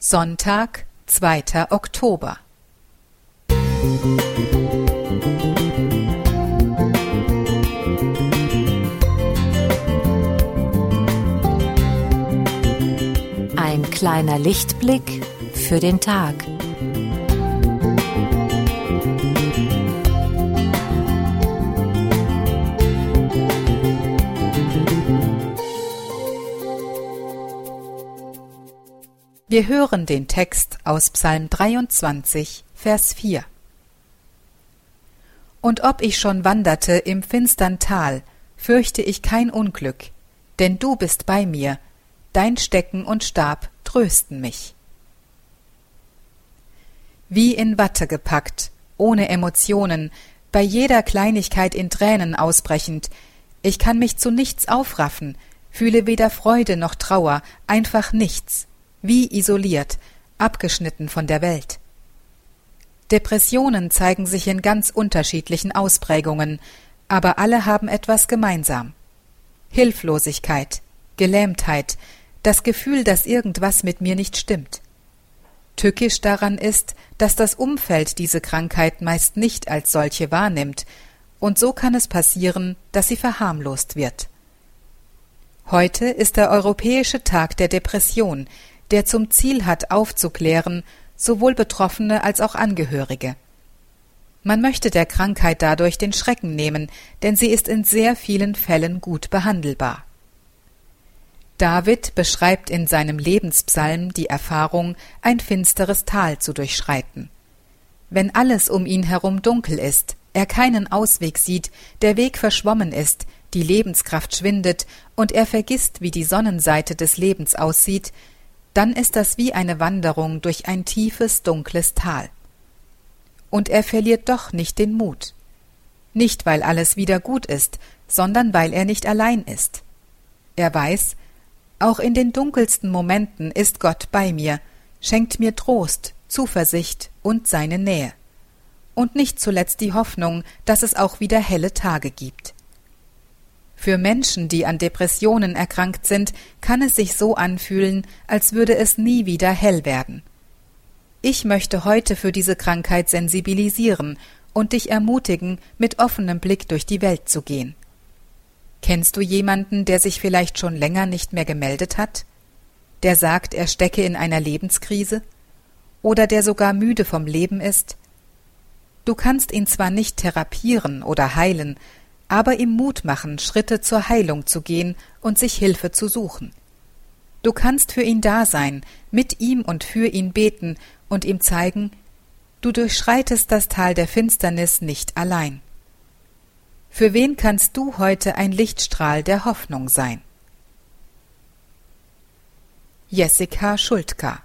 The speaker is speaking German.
Sonntag, zweiter Oktober. Ein kleiner Lichtblick für den Tag. Wir hören den Text aus Psalm 23, Vers 4. Und ob ich schon wanderte im finstern Tal, fürchte ich kein Unglück, denn du bist bei mir, dein Stecken und Stab trösten mich. Wie in Watte gepackt, ohne Emotionen, bei jeder Kleinigkeit in Tränen ausbrechend, ich kann mich zu nichts aufraffen, fühle weder Freude noch Trauer, einfach nichts wie isoliert, abgeschnitten von der Welt. Depressionen zeigen sich in ganz unterschiedlichen Ausprägungen, aber alle haben etwas gemeinsam. Hilflosigkeit, Gelähmtheit, das Gefühl, dass irgendwas mit mir nicht stimmt. Tückisch daran ist, dass das Umfeld diese Krankheit meist nicht als solche wahrnimmt, und so kann es passieren, dass sie verharmlost wird. Heute ist der Europäische Tag der Depression, der zum Ziel hat, aufzuklären, sowohl Betroffene als auch Angehörige. Man möchte der Krankheit dadurch den Schrecken nehmen, denn sie ist in sehr vielen Fällen gut behandelbar. David beschreibt in seinem Lebenspsalm die Erfahrung, ein finsteres Tal zu durchschreiten. Wenn alles um ihn herum dunkel ist, er keinen Ausweg sieht, der Weg verschwommen ist, die Lebenskraft schwindet und er vergisst, wie die Sonnenseite des Lebens aussieht, dann ist das wie eine Wanderung durch ein tiefes, dunkles Tal. Und er verliert doch nicht den Mut. Nicht, weil alles wieder gut ist, sondern weil er nicht allein ist. Er weiß, auch in den dunkelsten Momenten ist Gott bei mir, schenkt mir Trost, Zuversicht und seine Nähe. Und nicht zuletzt die Hoffnung, dass es auch wieder helle Tage gibt. Für Menschen, die an Depressionen erkrankt sind, kann es sich so anfühlen, als würde es nie wieder hell werden. Ich möchte heute für diese Krankheit sensibilisieren und dich ermutigen, mit offenem Blick durch die Welt zu gehen. Kennst du jemanden, der sich vielleicht schon länger nicht mehr gemeldet hat? Der sagt, er stecke in einer Lebenskrise? Oder der sogar müde vom Leben ist? Du kannst ihn zwar nicht therapieren oder heilen, aber ihm Mut machen, Schritte zur Heilung zu gehen und sich Hilfe zu suchen. Du kannst für ihn da sein, mit ihm und für ihn beten und ihm zeigen, du durchschreitest das Tal der Finsternis nicht allein. Für wen kannst du heute ein Lichtstrahl der Hoffnung sein? Jessica Schultka